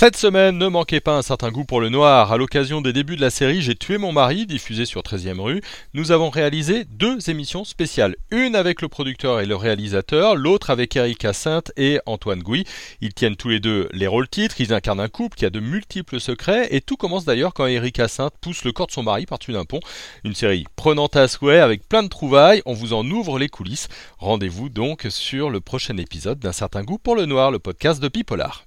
Cette semaine, ne manquez pas un certain goût pour le noir. À l'occasion des débuts de la série J'ai tué mon mari, diffusée sur 13e rue, nous avons réalisé deux émissions spéciales. Une avec le producteur et le réalisateur, l'autre avec Eric Sainte et Antoine Gouy. Ils tiennent tous les deux les rôles titres, ils incarnent un couple qui a de multiples secrets, et tout commence d'ailleurs quand Eric Sainte pousse le corps de son mari par-dessus d'un pont. Une série prenante à souhait avec plein de trouvailles, on vous en ouvre les coulisses. Rendez-vous donc sur le prochain épisode d'un certain goût pour le noir, le podcast de Pipolar.